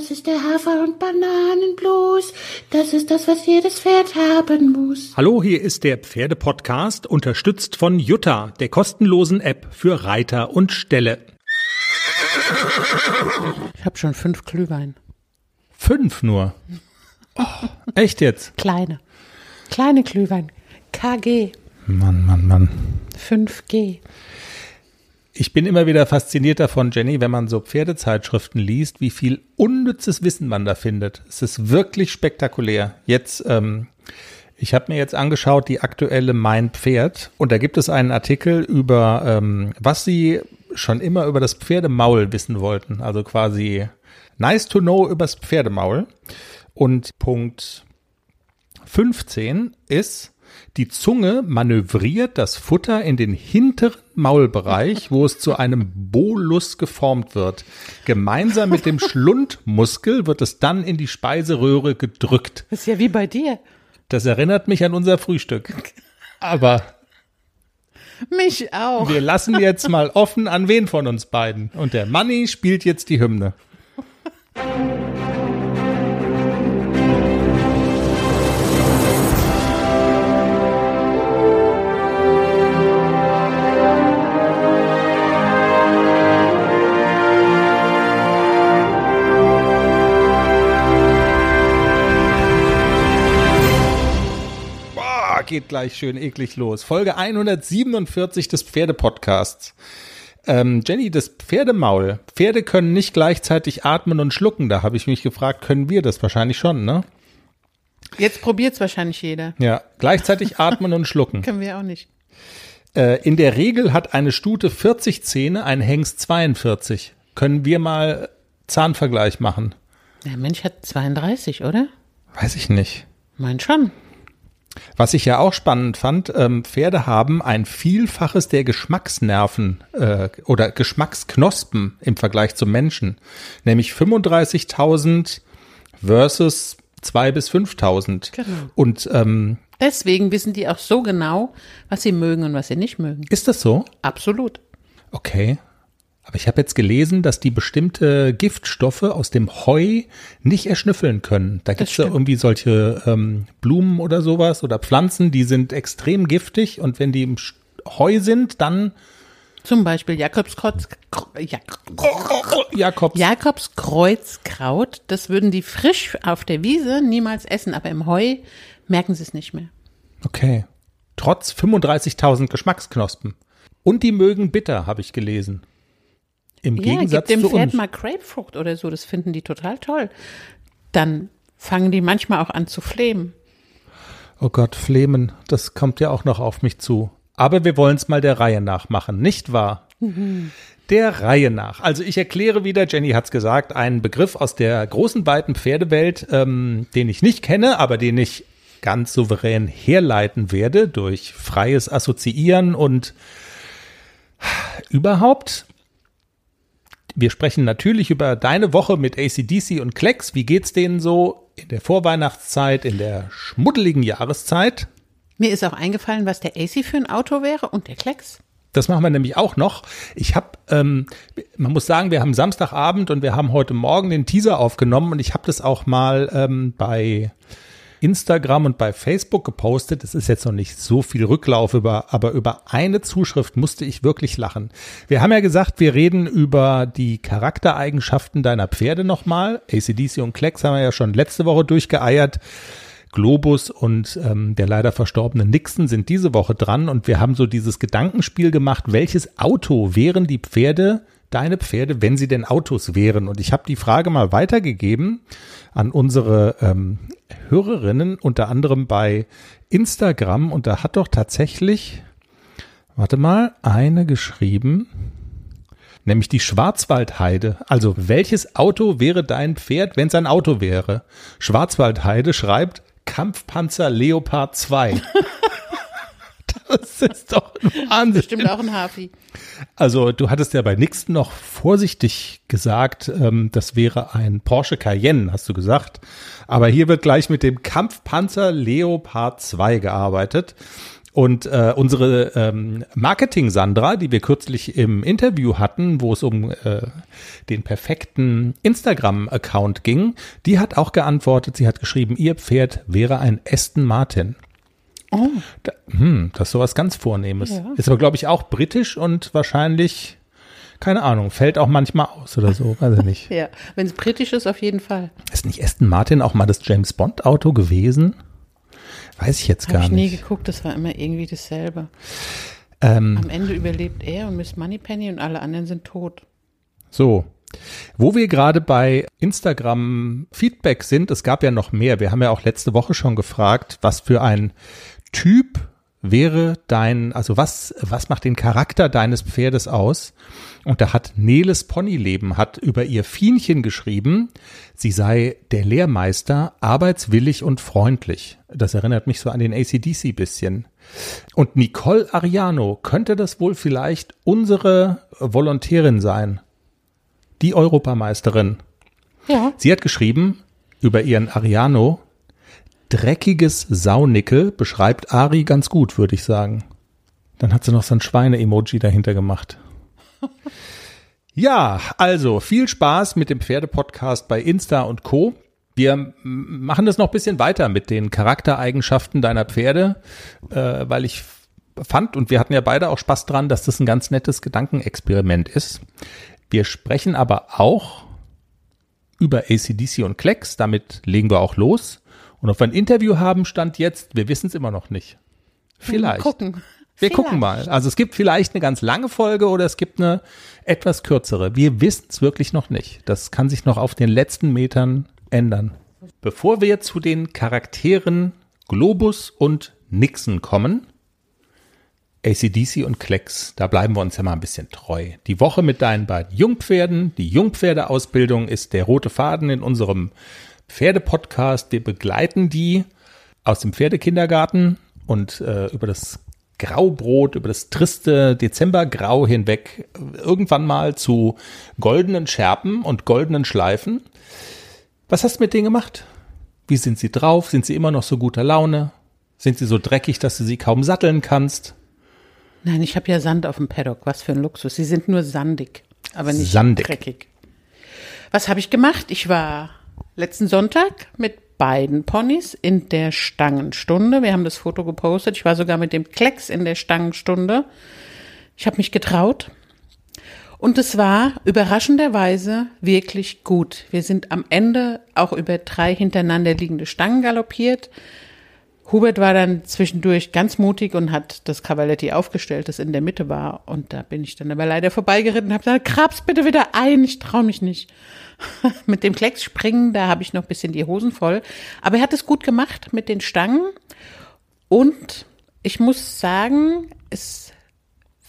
Das ist der Hafer- und Bananenblues. Das ist das, was jedes Pferd haben muss. Hallo, hier ist der Pferdepodcast, unterstützt von Jutta, der kostenlosen App für Reiter und Ställe. Ich habe schon fünf Glühwein. Fünf nur. Oh, echt jetzt? Kleine. Kleine Glühwein. KG. Mann, Mann, Mann. 5G. Ich bin immer wieder fasziniert davon, Jenny, wenn man so Pferdezeitschriften liest, wie viel unnützes Wissen man da findet. Es ist wirklich spektakulär. Jetzt, ähm, ich habe mir jetzt angeschaut, die aktuelle Mein Pferd, und da gibt es einen Artikel über, ähm, was sie schon immer über das Pferdemaul wissen wollten. Also quasi nice to know übers Pferdemaul. Und Punkt 15 ist, die Zunge manövriert das Futter in den hinteren Maulbereich, wo es zu einem Bolus geformt wird. Gemeinsam mit dem Schlundmuskel wird es dann in die Speiseröhre gedrückt. Das ist ja wie bei dir. Das erinnert mich an unser Frühstück. Aber Mich auch. wir lassen jetzt mal offen, an wen von uns beiden. Und der Manni spielt jetzt die Hymne. Geht gleich schön eklig los. Folge 147 des Pferdepodcasts. Ähm, Jenny, das Pferdemaul. Pferde können nicht gleichzeitig atmen und schlucken. Da habe ich mich gefragt, können wir das wahrscheinlich schon, ne? Jetzt probiert's wahrscheinlich jeder. Ja, gleichzeitig atmen und schlucken. Können wir auch nicht. Äh, in der Regel hat eine Stute 40 Zähne, ein Hengst 42. Können wir mal Zahnvergleich machen? Der Mensch hat 32, oder? Weiß ich nicht. Mein schon. Was ich ja auch spannend fand, ähm, Pferde haben ein Vielfaches der Geschmacksnerven äh, oder Geschmacksknospen im Vergleich zum Menschen, nämlich 35.000 versus 2.000 bis 5.000. Genau. Und ähm, Deswegen wissen die auch so genau, was sie mögen und was sie nicht mögen. ist das so? Absolut. Okay. Aber ich habe jetzt gelesen, dass die bestimmte Giftstoffe aus dem Heu nicht erschnüffeln können. Da gibt es ja irgendwie solche ähm, Blumen oder sowas oder Pflanzen, die sind extrem giftig und wenn die im Heu sind, dann Zum Beispiel Jakobskreuz, Jak Jakobs. Jakobskreuzkraut. Das würden die frisch auf der Wiese niemals essen, aber im Heu merken sie es nicht mehr. Okay. Trotz 35.000 Geschmacksknospen. Und die mögen bitter, habe ich gelesen. Im Ja, Gegensatz gib dem zu Pferd uns. mal Grapefrucht oder so, das finden die total toll. Dann fangen die manchmal auch an zu flehmen. Oh Gott, Flemen, das kommt ja auch noch auf mich zu. Aber wir wollen es mal der Reihe nach machen, nicht wahr? Der Reihe nach. Also ich erkläre wieder, Jenny hat's gesagt, einen Begriff aus der großen, weiten Pferdewelt, ähm, den ich nicht kenne, aber den ich ganz souverän herleiten werde durch freies Assoziieren und überhaupt. Wir sprechen natürlich über deine Woche mit ACDC und Klecks. Wie geht's denen so in der Vorweihnachtszeit, in der schmuddeligen Jahreszeit? Mir ist auch eingefallen, was der AC für ein Auto wäre und der Klecks. Das machen wir nämlich auch noch. Ich habe, ähm, man muss sagen, wir haben Samstagabend und wir haben heute Morgen den Teaser aufgenommen und ich habe das auch mal ähm, bei Instagram und bei Facebook gepostet. Es ist jetzt noch nicht so viel Rücklauf über, aber über eine Zuschrift musste ich wirklich lachen. Wir haben ja gesagt, wir reden über die Charaktereigenschaften deiner Pferde nochmal. ACDC und Klecks haben wir ja schon letzte Woche durchgeeiert. Globus und ähm, der leider verstorbene Nixon sind diese Woche dran und wir haben so dieses Gedankenspiel gemacht, welches Auto wären die Pferde, deine Pferde, wenn sie denn Autos wären? Und ich habe die Frage mal weitergegeben an unsere ähm, Hörerinnen, unter anderem bei Instagram und da hat doch tatsächlich, warte mal, eine geschrieben, nämlich die Schwarzwaldheide. Also welches Auto wäre dein Pferd, wenn es ein Auto wäre? Schwarzwaldheide schreibt Kampfpanzer Leopard 2. das ist doch Wahnsinn. Bestimmt auch ein Hafi. Also du hattest ja bei Nixon noch vorsichtig gesagt, ähm, das wäre ein Porsche Cayenne, hast du gesagt. Aber hier wird gleich mit dem Kampfpanzer Leopard 2 gearbeitet. Und äh, unsere ähm, Marketing-Sandra, die wir kürzlich im Interview hatten, wo es um äh, den perfekten Instagram-Account ging, die hat auch geantwortet, sie hat geschrieben, ihr Pferd wäre ein Aston Martin. Oh. Da, hm, das ist sowas ganz Vornehmes. Ja. Ist aber, glaube ich, auch britisch und wahrscheinlich, keine Ahnung, fällt auch manchmal aus oder so, weiß ich nicht. Ja, wenn es britisch ist, auf jeden Fall. Ist nicht Aston Martin auch mal das James Bond Auto gewesen? Weiß ich jetzt Habe gar ich nie nicht. geguckt, das war immer irgendwie dasselbe. Ähm, Am Ende überlebt er und Miss Moneypenny und alle anderen sind tot. so. Wo wir gerade bei Instagram Feedback sind, es gab ja noch mehr. Wir haben ja auch letzte Woche schon gefragt, was für ein Typ wäre dein, also was, was macht den Charakter deines Pferdes aus? Und da hat Neles Ponyleben hat über ihr Fienchen geschrieben, sie sei der Lehrmeister, arbeitswillig und freundlich. Das erinnert mich so an den ACDC bisschen. Und Nicole Ariano könnte das wohl vielleicht unsere Volontärin sein. Die Europameisterin. Ja. Sie hat geschrieben über ihren Ariano, dreckiges Saunickel beschreibt Ari ganz gut, würde ich sagen. Dann hat sie noch so ein Schweine-Emoji dahinter gemacht. Ja, also viel Spaß mit dem Pferdepodcast bei Insta und Co. Wir machen das noch ein bisschen weiter mit den Charaktereigenschaften deiner Pferde, äh, weil ich fand und wir hatten ja beide auch Spaß dran, dass das ein ganz nettes Gedankenexperiment ist. Wir sprechen aber auch über ACDC und Klecks. Damit legen wir auch los. Und ob wir ein Interview haben, stand jetzt, wir wissen es immer noch nicht. Vielleicht. Mal gucken. Wir Vielleicht. gucken mal. Also es gibt vielleicht eine ganz lange Folge oder es gibt eine etwas kürzere. Wir wissen es wirklich noch nicht. Das kann sich noch auf den letzten Metern ändern. Bevor wir zu den Charakteren Globus und Nixon kommen, ACDC und Klecks, da bleiben wir uns ja mal ein bisschen treu. Die Woche mit deinen beiden Jungpferden, die Jungpferdeausbildung ist der rote Faden in unserem Pferdepodcast. Wir begleiten die aus dem Pferdekindergarten und äh, über das Graubrot, über das triste Dezembergrau hinweg irgendwann mal zu goldenen Schärpen und goldenen Schleifen. Was hast du mit denen gemacht? Wie sind sie drauf? Sind sie immer noch so guter Laune? Sind sie so dreckig, dass du sie kaum satteln kannst? Nein, ich habe ja Sand auf dem Paddock. Was für ein Luxus. Sie sind nur sandig, aber nicht Sandig. dreckig. Was habe ich gemacht? Ich war letzten Sonntag mit beiden Ponys in der Stangenstunde. Wir haben das Foto gepostet. Ich war sogar mit dem Klecks in der Stangenstunde. Ich habe mich getraut. Und es war überraschenderweise wirklich gut. Wir sind am Ende auch über drei hintereinander liegende Stangen galoppiert. Hubert war dann zwischendurch ganz mutig und hat das Cavaletti aufgestellt, das in der Mitte war. Und da bin ich dann aber leider vorbeigeritten und habe gesagt, Krabs bitte wieder ein, ich traue mich nicht. mit dem Klecks springen, da habe ich noch ein bisschen die Hosen voll. Aber er hat es gut gemacht mit den Stangen. Und ich muss sagen, es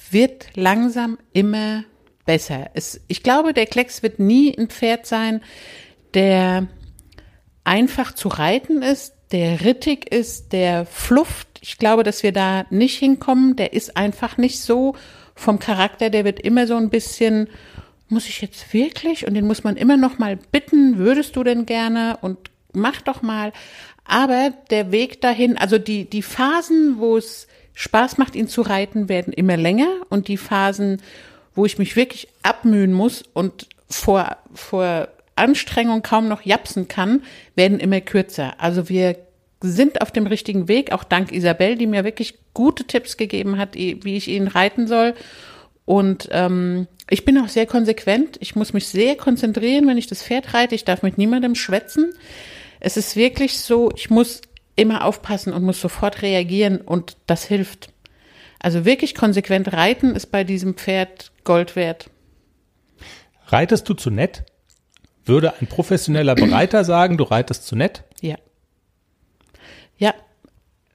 wird langsam immer besser. Es, ich glaube, der Klecks wird nie ein Pferd sein, der einfach zu reiten ist, der rittig ist, der flufft. Ich glaube, dass wir da nicht hinkommen. Der ist einfach nicht so vom Charakter. Der wird immer so ein bisschen, muss ich jetzt wirklich? Und den muss man immer noch mal bitten, würdest du denn gerne? Und mach doch mal. Aber der Weg dahin, also die, die Phasen, wo es Spaß macht, ihn zu reiten, werden immer länger. Und die Phasen, wo ich mich wirklich abmühen muss und vor, vor Anstrengung kaum noch japsen kann, werden immer kürzer. Also wir sind auf dem richtigen Weg, auch dank Isabel, die mir wirklich gute Tipps gegeben hat, wie ich ihn reiten soll. Und ähm, ich bin auch sehr konsequent. Ich muss mich sehr konzentrieren, wenn ich das Pferd reite. Ich darf mit niemandem schwätzen. Es ist wirklich so, ich muss immer aufpassen und muss sofort reagieren und das hilft. Also wirklich konsequent reiten ist bei diesem Pferd Gold wert. Reitest du zu nett? Würde ein professioneller Bereiter sagen, du reitest zu nett? Ja. Ja,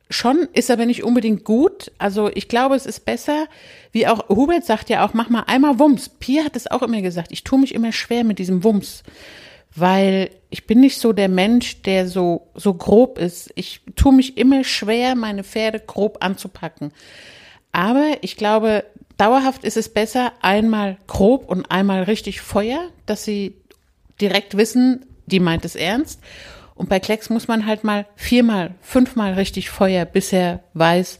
schon, ist aber nicht unbedingt gut. Also ich glaube, es ist besser, wie auch Hubert sagt ja auch, mach mal einmal Wumms. Pia hat es auch immer gesagt, ich tue mich immer schwer mit diesem Wumms, weil ich bin nicht so der Mensch, der so, so grob ist. Ich tue mich immer schwer, meine Pferde grob anzupacken. Aber ich glaube, dauerhaft ist es besser, einmal grob und einmal richtig Feuer, dass sie direkt wissen, die meint es ernst. Und bei Klecks muss man halt mal viermal, fünfmal richtig Feuer, bis er weiß,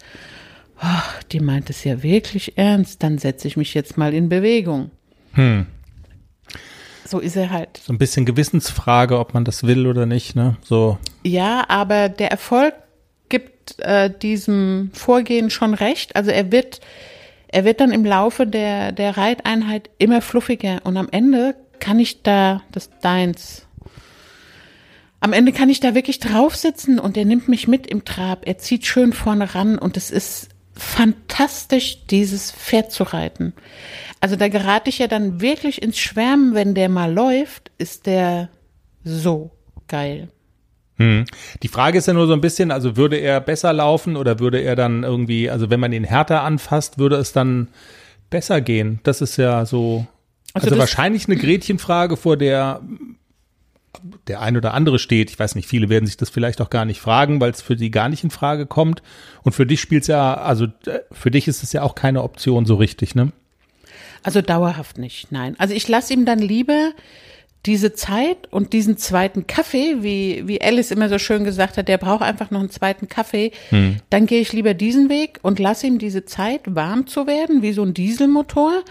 ach, die meint es ja wirklich ernst, dann setze ich mich jetzt mal in Bewegung. Hm. So ist er halt. So ein bisschen Gewissensfrage, ob man das will oder nicht, ne? So. Ja, aber der Erfolg gibt äh, diesem Vorgehen schon recht. Also er wird, er wird dann im Laufe der, der Reiteinheit immer fluffiger und am Ende kann ich da das Deins. Am Ende kann ich da wirklich drauf sitzen und er nimmt mich mit im Trab. Er zieht schön vorne ran und es ist fantastisch, dieses Pferd zu reiten. Also da gerate ich ja dann wirklich ins Schwärmen, wenn der mal läuft, ist der so geil. Hm. Die Frage ist ja nur so ein bisschen, also würde er besser laufen oder würde er dann irgendwie, also wenn man ihn härter anfasst, würde es dann besser gehen? Das ist ja so, also, also wahrscheinlich eine Gretchenfrage, vor der der ein oder andere steht. Ich weiß nicht, viele werden sich das vielleicht auch gar nicht fragen, weil es für sie gar nicht in Frage kommt. Und für dich spielt es ja, also äh, für dich ist es ja auch keine Option so richtig, ne? Also dauerhaft nicht, nein. Also ich lasse ihm dann lieber diese Zeit und diesen zweiten Kaffee, wie, wie Alice immer so schön gesagt hat, der braucht einfach noch einen zweiten Kaffee. Hm. Dann gehe ich lieber diesen Weg und lasse ihm diese Zeit, warm zu werden, wie so ein Dieselmotor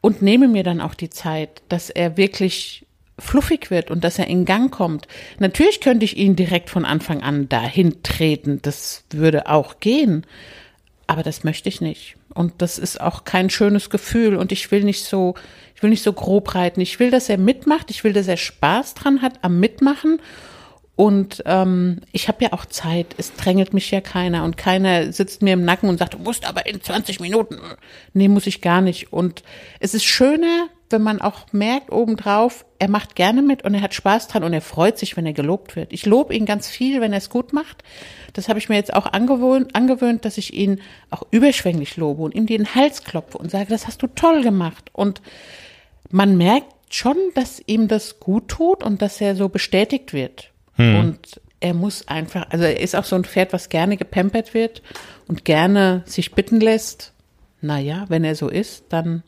und nehme mir dann auch die Zeit, dass er wirklich fluffig wird und dass er in Gang kommt. Natürlich könnte ich ihn direkt von Anfang an dahin treten. Das würde auch gehen. Aber das möchte ich nicht. Und das ist auch kein schönes Gefühl. Und ich will nicht so, ich will nicht so grob reiten. Ich will, dass er mitmacht. Ich will, dass er Spaß dran hat am Mitmachen. Und ähm, ich habe ja auch Zeit. Es drängelt mich ja keiner und keiner sitzt mir im Nacken und sagt, du musst aber in 20 Minuten. Nee, muss ich gar nicht. Und es ist schöner, wenn man auch merkt obendrauf, er macht gerne mit und er hat Spaß dran und er freut sich, wenn er gelobt wird. Ich lobe ihn ganz viel, wenn er es gut macht. Das habe ich mir jetzt auch angewöhnt, angewöhnt, dass ich ihn auch überschwänglich lobe und ihm den Hals klopfe und sage, das hast du toll gemacht. Und man merkt schon, dass ihm das gut tut und dass er so bestätigt wird. Hm. Und er muss einfach, also er ist auch so ein Pferd, was gerne gepampert wird und gerne sich bitten lässt. Naja, wenn er so ist, dann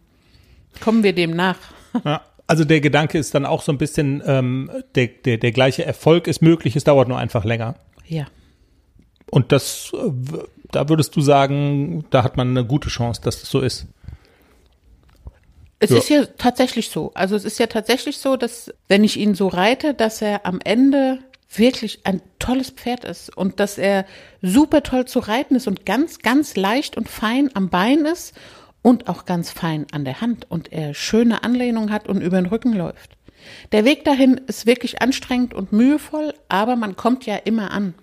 kommen wir dem nach. Ja. Also der Gedanke ist dann auch so ein bisschen, ähm, der, der, der gleiche Erfolg ist möglich, es dauert nur einfach länger. Ja. Und das, äh, da würdest du sagen, da hat man eine gute Chance, dass das so ist. Es ja. ist ja tatsächlich so. Also es ist ja tatsächlich so, dass wenn ich ihn so reite, dass er am Ende wirklich ein tolles Pferd ist und dass er super toll zu reiten ist und ganz, ganz leicht und fein am Bein ist und auch ganz fein an der Hand und er schöne Anlehnung hat und über den Rücken läuft. Der Weg dahin ist wirklich anstrengend und mühevoll, aber man kommt ja immer an.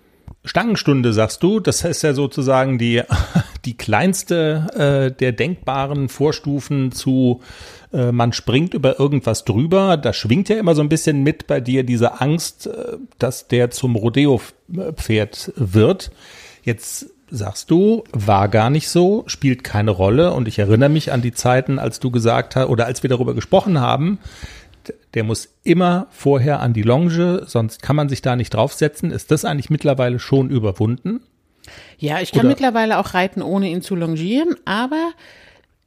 Stangenstunde, sagst du, das ist ja sozusagen die, die kleinste äh, der denkbaren Vorstufen zu, äh, man springt über irgendwas drüber. Da schwingt ja immer so ein bisschen mit bei dir diese Angst, äh, dass der zum Rodeo-Pferd wird. Jetzt sagst du, war gar nicht so, spielt keine Rolle. Und ich erinnere mich an die Zeiten, als du gesagt hast, oder als wir darüber gesprochen haben, der muss immer vorher an die Longe, sonst kann man sich da nicht draufsetzen. Ist das eigentlich mittlerweile schon überwunden? Ja, ich kann oder? mittlerweile auch reiten, ohne ihn zu longieren, aber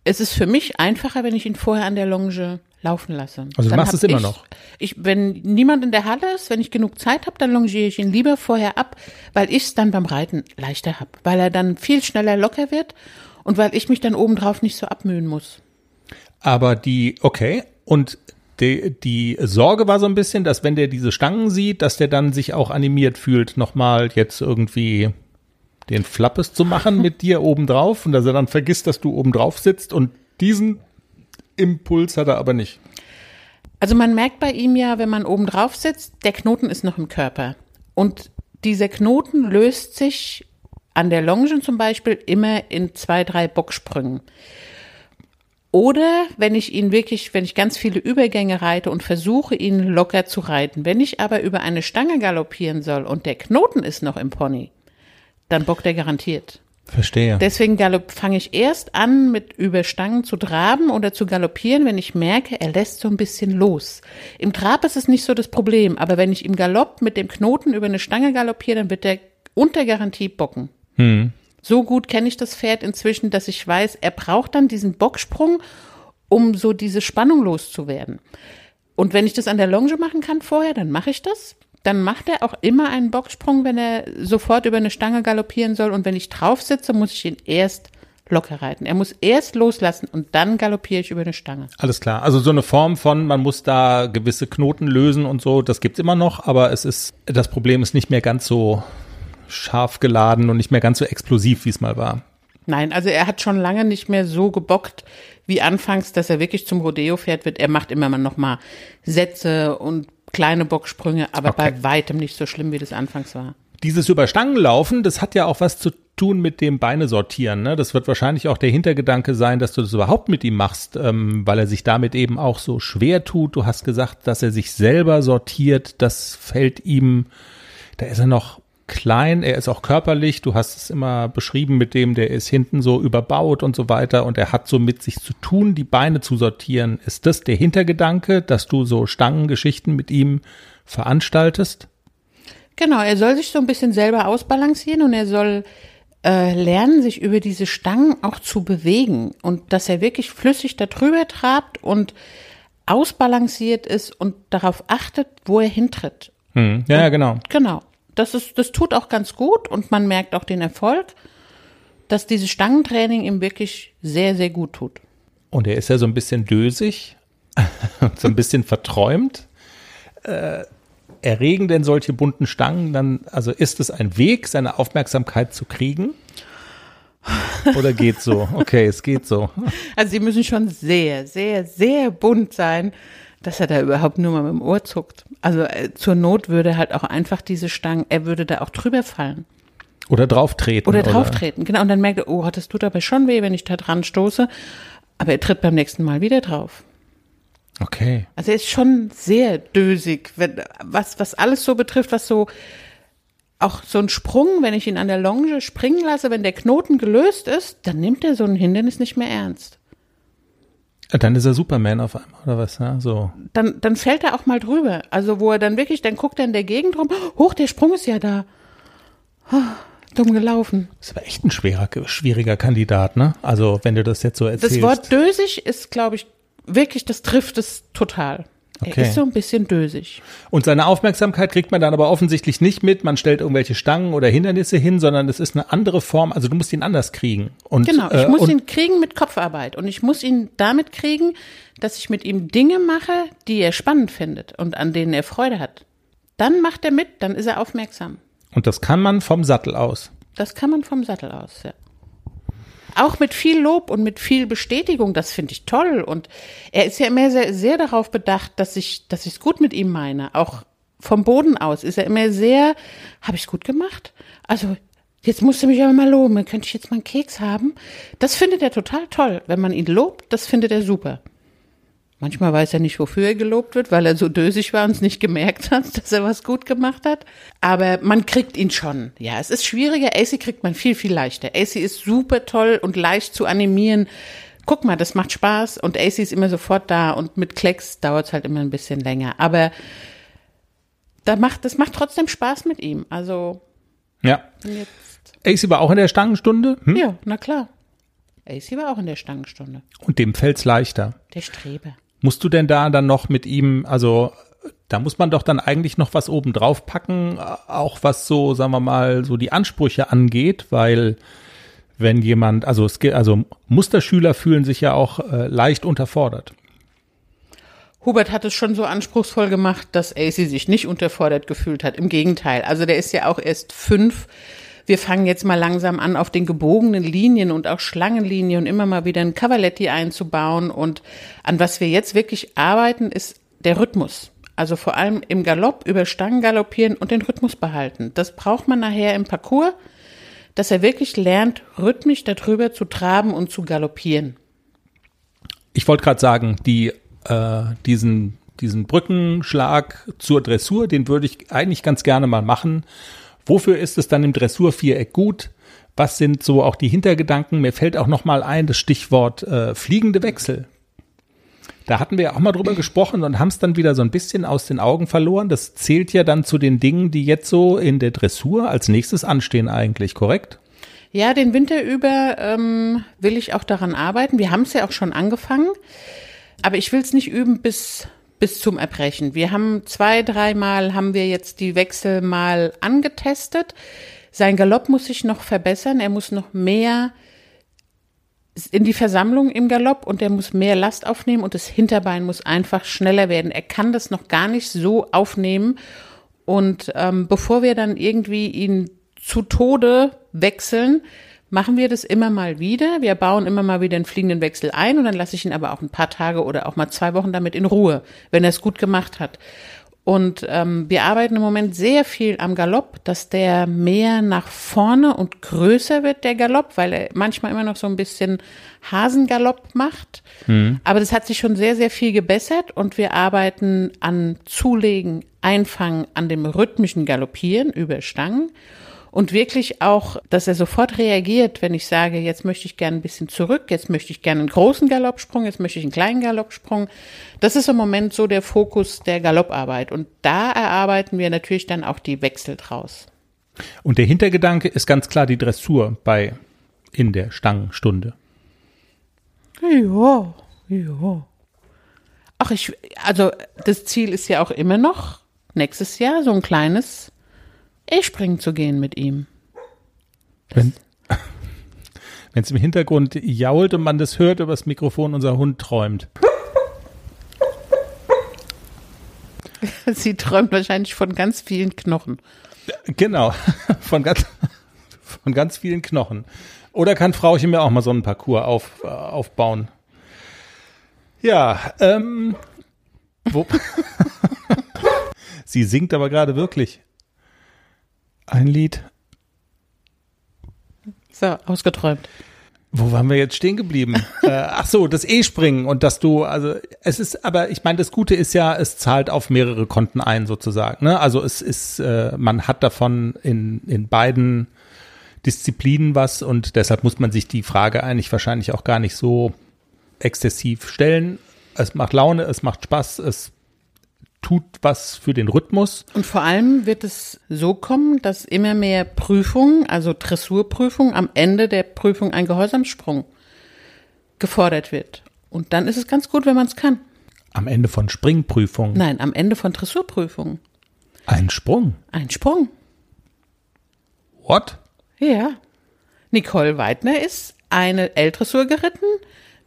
es ist für mich einfacher, wenn ich ihn vorher an der Longe laufen lasse. Also du machst es immer ich, noch? Ich, wenn niemand in der Halle ist, wenn ich genug Zeit habe, dann longiere ich ihn lieber vorher ab, weil ich es dann beim Reiten leichter habe, weil er dann viel schneller locker wird und weil ich mich dann obendrauf nicht so abmühen muss. Aber die, okay, und die, die Sorge war so ein bisschen, dass wenn der diese Stangen sieht, dass der dann sich auch animiert fühlt, nochmal jetzt irgendwie den Flappes zu machen mit dir obendrauf und dass er dann vergisst, dass du obendrauf sitzt und diesen Impuls hat er aber nicht. Also man merkt bei ihm ja, wenn man oben drauf sitzt, der Knoten ist noch im Körper. Und dieser Knoten löst sich an der Longe zum Beispiel immer in zwei, drei Bocksprüngen. Oder wenn ich ihn wirklich, wenn ich ganz viele Übergänge reite und versuche, ihn locker zu reiten. Wenn ich aber über eine Stange galoppieren soll und der Knoten ist noch im Pony, dann bockt er garantiert. Verstehe. Deswegen fange ich erst an, mit über Stangen zu traben oder zu galoppieren, wenn ich merke, er lässt so ein bisschen los. Im Trab ist es nicht so das Problem, aber wenn ich im Galopp mit dem Knoten über eine Stange galoppiere, dann wird er unter Garantie bocken. Hm. So gut kenne ich das Pferd inzwischen, dass ich weiß, er braucht dann diesen Bocksprung, um so diese Spannung loszuwerden. Und wenn ich das an der Longe machen kann vorher, dann mache ich das dann macht er auch immer einen Bocksprung, wenn er sofort über eine Stange galoppieren soll. Und wenn ich drauf sitze, muss ich ihn erst locker reiten. Er muss erst loslassen und dann galoppiere ich über eine Stange. Alles klar. Also so eine Form von, man muss da gewisse Knoten lösen und so, das gibt's immer noch, aber es ist, das Problem ist nicht mehr ganz so scharf geladen und nicht mehr ganz so explosiv, wie es mal war. Nein, also er hat schon lange nicht mehr so gebockt wie anfangs, dass er wirklich zum Rodeo-Pferd wird. Er macht immer noch mal Sätze und kleine Bocksprünge, aber Okay. bei weitem nicht so schlimm, wie das anfangs war. Dieses über Stangen laufen, das hat ja auch was zu tun mit dem Beine sortieren. Ne? Das wird wahrscheinlich auch der Hintergedanke sein, dass du das überhaupt mit ihm machst, ähm, weil er sich damit eben auch so schwer tut. Du hast gesagt, dass er sich selber sortiert. Das fällt ihm, da ist er noch klein, er ist auch körperlich. Du hast es immer beschrieben mit dem, der ist hinten so überbaut und so weiter und er hat so mit sich zu tun, die Beine zu sortieren. Ist das der Hintergedanke, dass du so Stangengeschichten mit ihm veranstaltest? Genau, er soll sich so ein bisschen selber ausbalancieren und er soll äh, lernen, sich über diese Stangen auch zu bewegen und dass er wirklich flüssig darüber trabt und ausbalanciert ist und darauf achtet, wo er hintritt. Hm. Ja, ja, genau. Genau. Das ist, das tut auch ganz gut und man merkt auch den Erfolg, dass dieses Stangentraining ihm wirklich sehr, sehr gut tut. Und er ist ja so ein bisschen dösig, so ein bisschen verträumt. Äh, erregen denn solche bunten Stangen dann, also ist es ein Weg, seine Aufmerksamkeit zu kriegen? Oder geht so? Okay, es geht so. Also sie müssen schon sehr, sehr, sehr bunt sein, dass er da überhaupt nur mal mit dem Ohr zuckt. Also äh, zur Not würde halt auch einfach diese Stangen, er würde da auch drüber fallen. Oder drauf treten. Oder drauf treten. Genau. Und dann merkt er, oh, das tut aber schon weh, wenn ich da dran stoße. Aber er tritt beim nächsten Mal wieder drauf. Okay. Also er ist schon sehr dösig, wenn, was, was alles so betrifft, was so, auch so ein Sprung, wenn ich ihn an der Longe springen lasse, wenn der Knoten gelöst ist, dann nimmt er so ein Hindernis nicht mehr ernst. Dann ist er Superman auf einmal, oder was? Ja, so. Dann, dann fällt er auch mal drüber. Also wo er dann wirklich, dann guckt er in der Gegend rum, hoch, der Sprung ist ja da. Ah, Dumm gelaufen. Das war echt ein schwerer, schwieriger Kandidat, ne? Also, wenn du das jetzt so erzählst. Das Wort dösig ist, glaube ich, wirklich, das trifft es total. Okay. Er ist so ein bisschen dösig. Und seine Aufmerksamkeit kriegt man dann aber offensichtlich nicht mit. Man stellt irgendwelche Stangen oder Hindernisse hin, sondern es ist eine andere Form. Also du musst ihn anders kriegen. Und, Genau, ich äh, muss ihn kriegen mit Kopfarbeit und ich muss ihn damit kriegen, dass ich mit ihm Dinge mache, die er spannend findet und an denen er Freude hat. Dann macht er mit, dann ist er aufmerksam. Und das kann man vom Sattel aus. Das kann man vom Sattel aus, ja. Auch mit viel Lob und mit viel Bestätigung, das finde ich toll. Und er ist ja immer sehr, sehr darauf bedacht, dass ich, dass ich es gut mit ihm meine. Auch vom Boden aus ist er immer sehr, habe ich es gut gemacht? Also, jetzt musst du mich aber mal loben, könnte ich jetzt mal einen Keks haben? Das findet er total toll. Wenn man ihn lobt, das findet er super. Manchmal weiß er nicht, wofür er gelobt wird, weil er so dösig war und es nicht gemerkt hat, dass er was gut gemacht hat. Aber man kriegt ihn schon. Ja, es ist schwieriger. AC kriegt man viel, viel leichter. AC ist super toll und leicht zu animieren. Guck mal, das macht Spaß und AC ist immer sofort da und mit Klecks dauert es halt immer ein bisschen länger. Aber da macht, das macht trotzdem Spaß mit ihm. Also, Ja. jetzt, AC war auch in der Stangenstunde hm? ja, na klar. AC war auch in der Stangenstunde. und dem fällt's leichter. Der Streber. Musst du denn da dann noch mit ihm, also da muss man doch dann eigentlich noch was oben drauf packen, auch was so, sagen wir mal, so die Ansprüche angeht, weil wenn jemand, also es also Musterschüler fühlen sich ja auch äh, leicht unterfordert. Hubert hat es schon so anspruchsvoll gemacht, dass AC sich nicht unterfordert gefühlt hat. Im Gegenteil. Also der ist ja auch erst fünf. Wir fangen jetzt mal langsam an, auf den gebogenen Linien und auch Schlangenlinien immer mal wieder ein Cavaletti einzubauen. Und an was wir jetzt wirklich arbeiten, ist der Rhythmus. Also vor allem im Galopp über Stangen galoppieren und den Rhythmus behalten. Das braucht man nachher im Parcours, dass er wirklich lernt, rhythmisch darüber zu traben und zu galoppieren. Ich wollte gerade sagen, die, äh, diesen, diesen Brückenschlag zur Dressur, den würde ich eigentlich ganz gerne mal machen. Wofür ist es dann im Dressurviereck gut? Was sind so auch die Hintergedanken? Mir fällt auch noch mal ein das Stichwort äh, fliegende Wechsel. Da hatten wir ja auch mal drüber gesprochen und haben es dann wieder so ein bisschen aus den Augen verloren. Das zählt ja dann zu den Dingen, die jetzt so in der Dressur als nächstes anstehen eigentlich, korrekt? Ja, den Winter über ähm, will ich auch daran arbeiten. Wir haben es ja auch schon angefangen, aber ich will es nicht üben bis bis zum Erbrechen. Wir haben zwei, dreimal haben wir jetzt die Wechsel mal angetestet. Sein Galopp muss sich noch verbessern. Er muss noch mehr in die Versammlung im Galopp und der muss mehr Last aufnehmen und das Hinterbein muss einfach schneller werden. Er kann das noch gar nicht so aufnehmen. Und ähm, bevor wir dann irgendwie ihn zu Tode wechseln, machen wir das immer mal wieder. Wir bauen immer mal wieder einen fliegenden Wechsel ein und dann lasse ich ihn aber auch ein paar Tage oder auch mal zwei Wochen damit in Ruhe, wenn er es gut gemacht hat. Und ähm, wir arbeiten im Moment sehr viel am Galopp, dass der mehr nach vorne und größer wird, der Galopp, weil er manchmal immer noch so ein bisschen Hasengalopp macht. Mhm. Aber das hat sich schon sehr, sehr viel gebessert und wir arbeiten an Zulegen, Einfangen, an dem rhythmischen Galoppieren über Stangen und wirklich auch, dass er sofort reagiert, wenn ich sage, jetzt möchte ich gerne ein bisschen zurück, jetzt möchte ich gerne einen großen Galoppsprung, jetzt möchte ich einen kleinen Galoppsprung. Das ist im Moment so der Fokus der Galopparbeit und da erarbeiten wir natürlich dann auch die Wechsel draus. Und der Hintergedanke ist ganz klar die Dressur bei in der Stangenstunde. Ja, ja. Ach, ich, also das Ziel ist ja auch immer noch nächstes Jahr so ein kleines ich springen zu gehen mit ihm. Wenn es im Hintergrund jault und man das hört über das Mikrofon, unser Hund träumt. Sie träumt wahrscheinlich von ganz vielen Knochen. Genau, von ganz, von ganz vielen Knochen. Oder kann Frauchen mir auch mal so einen Parcours auf, äh, aufbauen? Ja, ähm, wo, Sie singt aber gerade wirklich. Ein Lied. So, ausgeträumt. Wo waren wir jetzt stehen geblieben? äh, ach so, das E-Springen und dass du, also es ist, aber ich meine, das Gute ist ja, es zahlt auf mehrere Konten ein sozusagen. Ne? Also es ist, äh, man hat davon in, in beiden Disziplinen was und deshalb muss man sich die Frage eigentlich wahrscheinlich auch gar nicht so exzessiv stellen. Es macht Laune, es macht Spaß, es tut was für den Rhythmus. Und vor allem wird es so kommen, dass immer mehr Prüfungen, also Dressurprüfungen, am Ende der Prüfung ein Gehorsamsprung gefordert wird. Und dann ist es ganz gut, wenn man es kann. Am Ende von Springprüfungen? Nein, am Ende von Dressurprüfungen. Ein Sprung? Ein Sprung. What? Ja. Nicole Weidner ist eine L-Dressur geritten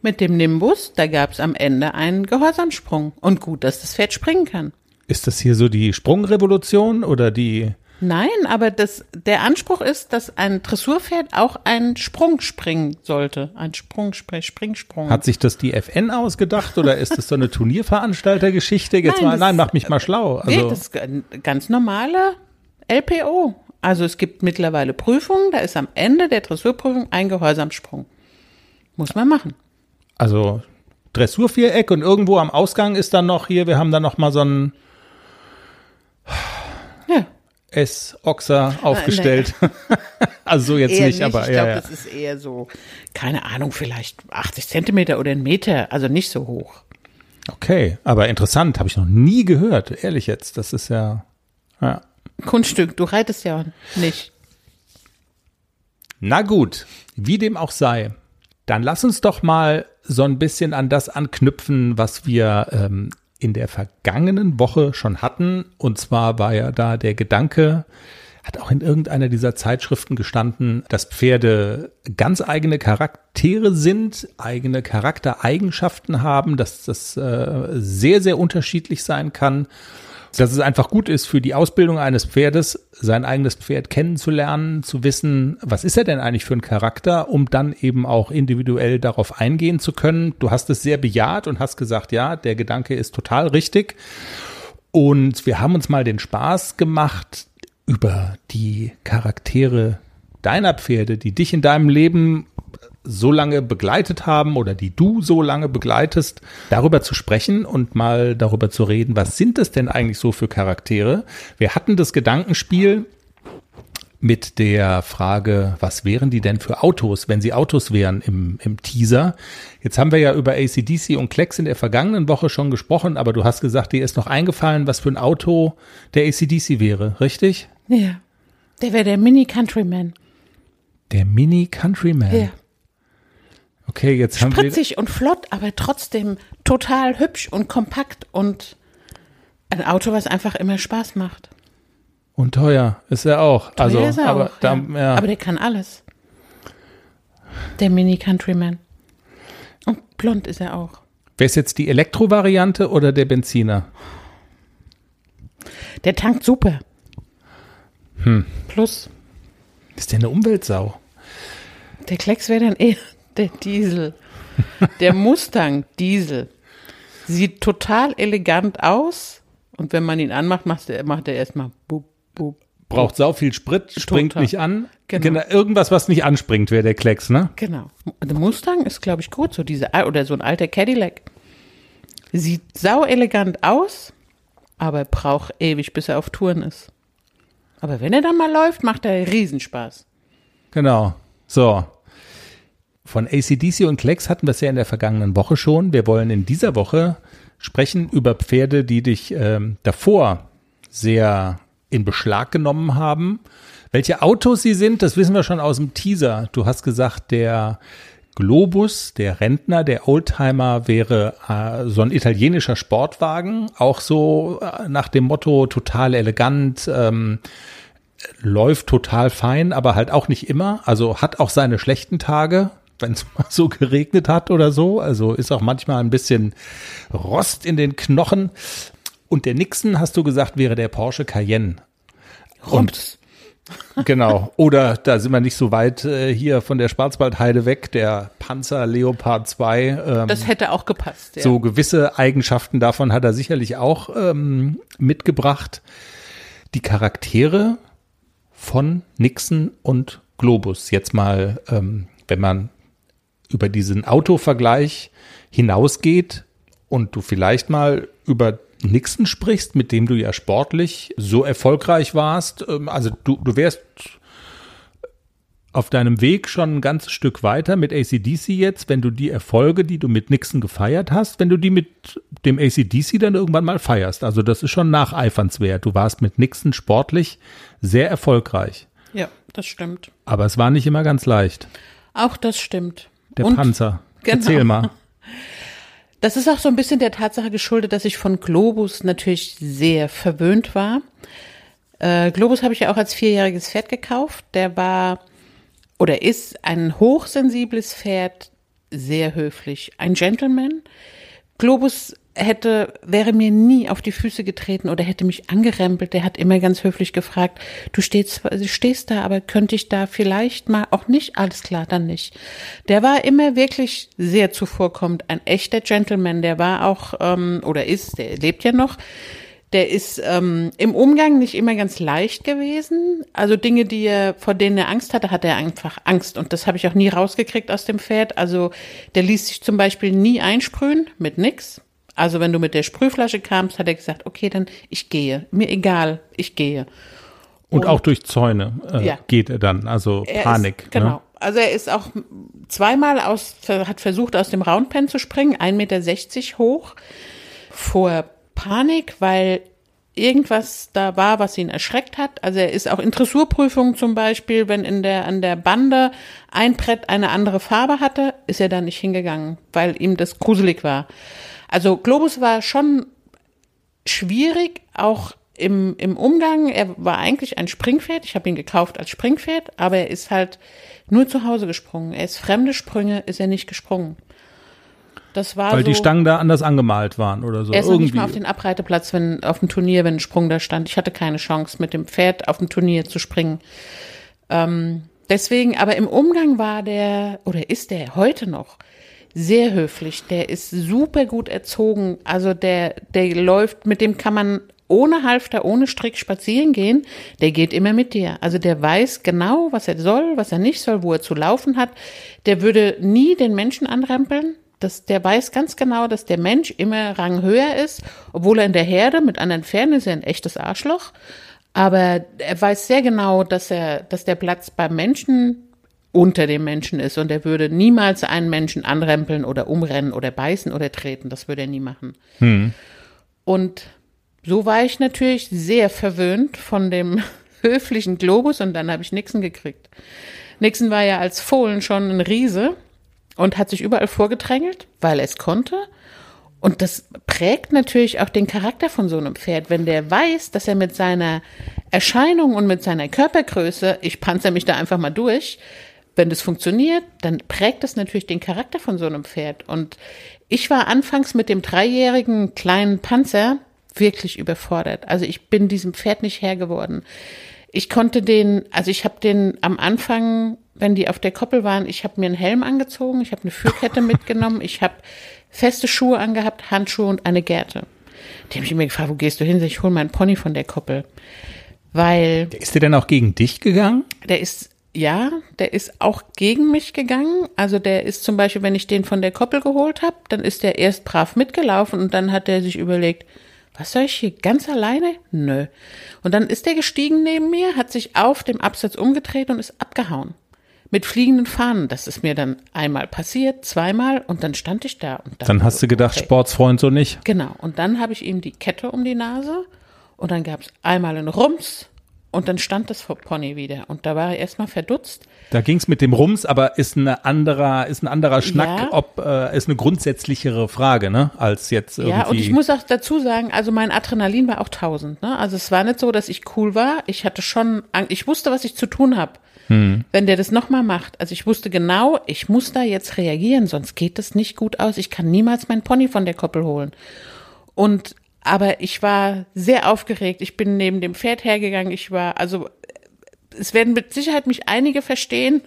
mit dem Nimbus, da gab es am Ende einen Gehorsamsprung. Und gut, dass das Pferd springen kann. Ist das hier so die Sprungrevolution oder die? Nein, aber das, der Anspruch ist, dass ein Dressurpferd auch einen Sprung springen sollte. Ein Sprung, Springsprung. Hat sich das die FN ausgedacht oder ist das so eine Turnierveranstaltergeschichte? Jetzt nein, mal, nein, mach mich mal schlau. Also. Nee, das ist ganz normale LPO. Also es gibt mittlerweile Prüfungen, da ist am Ende der Dressurprüfung ein Gehorsamsprung. Muss man machen also Dressurviereck und irgendwo am Ausgang ist dann noch hier, wir haben dann noch mal so ein ja. S-Ochser aufgestellt. also so jetzt nicht, nicht, aber ich glaube, ja. das ist eher so, keine Ahnung, vielleicht 80 Zentimeter oder ein Meter, also nicht so hoch. Okay, aber interessant, habe ich noch nie gehört, ehrlich jetzt. Das ist ja, ja. Kunststück, du reitest ja nicht. Na gut, wie dem auch sei. Dann lass uns doch mal so ein bisschen an das anknüpfen, was wir ähm, in der vergangenen Woche schon hatten. Und zwar war ja da der Gedanke, hat auch in irgendeiner dieser Zeitschriften gestanden, dass Pferde ganz eigene Charaktere sind, eigene Charaktereigenschaften haben, dass das äh, sehr, sehr unterschiedlich sein kann dass es einfach gut ist für die Ausbildung eines Pferdes, sein eigenes Pferd kennenzulernen, zu wissen, was ist er denn eigentlich für ein Charakter, um dann eben auch individuell darauf eingehen zu können. Du hast es sehr bejaht und hast gesagt, ja, der Gedanke ist total richtig. Und wir haben uns mal den Spaß gemacht, über die Charaktere deiner Pferde, die dich in deinem Leben so lange begleitet haben oder die du so lange begleitest, darüber zu sprechen und mal darüber zu reden, was sind es denn eigentlich so für Charaktere? Wir hatten das Gedankenspiel mit der Frage, was wären die denn für Autos, wenn sie Autos wären im, im Teaser. Jetzt haben wir ja über ACDC und Klecks in der vergangenen Woche schon gesprochen, aber du hast gesagt, dir ist noch eingefallen, was für ein Auto der ACDC wäre, richtig? Ja. Der wäre der Mini Countryman. Der Mini Countryman. Ja. Okay, jetzt haben wir. Spritzig und flott, aber trotzdem total hübsch und kompakt und ein Auto, was einfach immer Spaß macht. Und teuer ist er auch. Teuer also, ist er aber, auch, da, ja. Ja. aber der kann alles. Der Mini Countryman. Und blond ist er auch. Wäre es jetzt die Elektrovariante oder der Benziner? Der tankt super. Hm. Plus, Ist der eine Umweltsau? der Klecks wäre dann eher der Diesel. Der Mustang Diesel. Sieht total elegant aus. Und wenn man ihn anmacht, macht er, macht er erstmal bub, bub. Braucht sau viel Sprit, springt Total. nicht an. Genau. Irgendwas, was nicht anspringt, wäre der Klecks, ne? Genau. Der Mustang ist, glaube ich, gut. So diese, al- oder so ein alter Cadillac. Sieht sau elegant aus, aber braucht ewig, bis er auf Touren ist. Aber wenn er dann mal läuft, macht er Riesenspaß. Genau. So. Von ACDC und Klecks hatten wir es ja in der vergangenen Woche schon. Wir wollen in dieser Woche sprechen über Pferde, die dich ähm, davor sehr in Beschlag genommen haben. Welche Autos sie sind, das wissen wir schon aus dem Teaser. Du hast gesagt, der Globus, der Rentner, der Oldtimer wäre äh, so ein italienischer Sportwagen, auch so äh, nach dem Motto total elegant, ähm, läuft total fein, aber halt auch nicht immer. Also hat auch seine schlechten Tage, wenn es mal so geregnet hat oder so. Also ist auch manchmal ein bisschen Rost in den Knochen. Und der Nixon, hast du gesagt, wäre der Porsche Cayenne. Und genau. Oder da sind wir nicht so weit äh, hier von der Schwarzwaldheide weg, der Panzer Leopard 2. Ähm, Das hätte auch gepasst. Ja. so gewisse Eigenschaften davon hat er sicherlich auch ähm, mitgebracht. Die Charaktere von Nixon und Globus. Jetzt mal, ähm, wenn man über diesen Autovergleich hinausgeht und du vielleicht mal über Nixon sprichst, mit dem du ja sportlich so erfolgreich warst. Ähm, also du, du wärst auf deinem Weg schon ein ganzes Stück weiter mit ACDC jetzt, wenn du die Erfolge, die du mit Nixon gefeiert hast, wenn du die mit dem ACDC dann irgendwann mal feierst. Also das ist schon nacheifernswert. Du warst mit Nixon sportlich sehr erfolgreich. ja, das stimmt. Aber es war nicht immer ganz leicht. Auch das stimmt. Der Und Panzer. Genau. Erzähl mal. Das ist auch so ein bisschen der Tatsache geschuldet, dass ich von Globus natürlich sehr verwöhnt war. Äh, Globus habe ich ja auch als vierjähriges Pferd gekauft. Der war oder ist ein hochsensibles Pferd, sehr höflich, ein Gentleman. Globus hätte, wäre mir nie auf die Füße getreten oder hätte mich angerempelt. Der hat immer ganz höflich gefragt, du stehst, stehst da, aber könnte ich da vielleicht mal auch nicht? Alles klar, dann nicht. Der war immer wirklich sehr zuvorkommend, ein echter Gentleman. Der war auch, ähm, oder ist, der lebt ja noch, der ist ähm, im Umgang nicht immer ganz leicht gewesen. Also Dinge, die er, vor denen er Angst hatte, hatte er einfach Angst. Und das habe ich auch nie rausgekriegt aus dem Pferd. Also der ließ sich zum Beispiel nie einsprühen mit nix. Also wenn du mit der Sprühflasche kamst, hat er gesagt, okay, dann ich gehe. Mir egal, ich gehe. Und auch durch Zäune äh, Ja. geht er dann. Also Er Panik. Ist, genau. Ne? Also er ist auch zweimal aus, hat versucht, aus dem Roundpen zu springen, 1,60 Meter hoch, vor Panik, weil irgendwas da war, was ihn erschreckt hat. Also er ist auch in Dressurprüfungen zum Beispiel, wenn in der, an der Bande ein Brett eine andere Farbe hatte, ist er da nicht hingegangen, weil ihm das gruselig war. Also Globus war schon schwierig, auch im, im Umgang. Er war eigentlich ein Springpferd. Ich habe ihn gekauft als Springpferd, aber er ist halt nur zu Hause gesprungen. Er ist fremde Sprünge, ist er nicht gesprungen. Das war Weil so, die Stangen da anders angemalt waren oder so. er ist Irgendwie. nicht mal auf den Abreiteplatz, wenn auf dem Turnier, wenn ein Sprung da stand. Ich hatte keine Chance, mit dem Pferd auf dem Turnier zu springen. Ähm, deswegen, aber im Umgang war der, oder ist der heute noch, sehr höflich. Der ist super gut erzogen. Also der, der läuft, mit dem kann man ohne Halfter, ohne Strick spazieren gehen. Der geht immer mit dir. Also der weiß genau, was er soll, was er nicht soll, wo er zu laufen hat. Der würde nie den Menschen anrempeln. Das, der weiß ganz genau, dass der Mensch immer Rang höher ist, obwohl er in der Herde mit anderen Pferden ist, er ein echtes Arschloch. Aber er weiß sehr genau, dass er, dass der Platz beim Menschen unter dem Menschen ist und er würde niemals einen Menschen anrempeln oder umrennen oder beißen oder treten. Das würde er nie machen. Und so war ich natürlich sehr verwöhnt von dem höflichen Globus und dann habe ich Nixon gekriegt. Nixon war ja als Fohlen schon ein Riese und hat sich überall vorgedrängelt, weil er es konnte. Und das prägt natürlich auch den Charakter von so einem Pferd, wenn der weiß, dass er mit seiner Erscheinung und mit seiner Körpergröße, ich panzer mich da einfach mal durch, wenn das funktioniert, dann prägt das natürlich den Charakter von so einem Pferd. Und ich war anfangs mit dem dreijährigen kleinen Panzer wirklich überfordert. Also ich bin diesem Pferd nicht Herr geworden. Ich konnte den, also ich habe den am Anfang, wenn die auf der Koppel waren, ich habe mir einen Helm angezogen, ich habe eine Führkette mitgenommen, ich habe feste Schuhe angehabt, Handschuhe und eine Gerte. Die haben mich immer gefragt, wo gehst du hin? Ich hole meinen Pony von der Koppel. Weil. Ist der denn auch gegen dich gegangen? Der ist, ja, der ist auch gegen mich gegangen. Also der ist zum Beispiel, wenn ich den von der Koppel geholt habe, dann ist der erst brav mitgelaufen und dann hat er sich überlegt, was soll ich hier ganz alleine? Nö. Und dann ist er gestiegen neben mir, hat sich auf dem Absatz umgedreht und ist abgehauen. Mit fliegenden Fahnen. Das ist mir dann einmal passiert, zweimal und dann stand ich da. Und dann hast du gedacht, okay. Sportsfreund so nicht. Genau. Und dann habe ich ihm die Kette um die Nase und dann gab es einmal einen Rums und dann stand das Pony wieder. Und da war er erstmal verdutzt. Da ging es mit dem Rums, aber ist eine anderer, ist ein anderer Schnack, ja. ob äh, ist eine grundsätzlichere Frage, ne? Als jetzt irgendwie. Ja, und ich muss auch dazu sagen, also mein Adrenalin war auch 1000, ne? Also es war nicht so, dass ich cool war. Ich hatte schon, ich wusste, was ich zu tun habe. Hm. Wenn der das nochmal macht. Also ich wusste genau, ich muss da jetzt reagieren, sonst geht das nicht gut aus. Ich kann niemals mein Pony von der Koppel holen. Und aber ich war sehr aufgeregt. Ich bin neben dem Pferd hergegangen. Ich war, also es werden mit Sicherheit mich einige verstehen,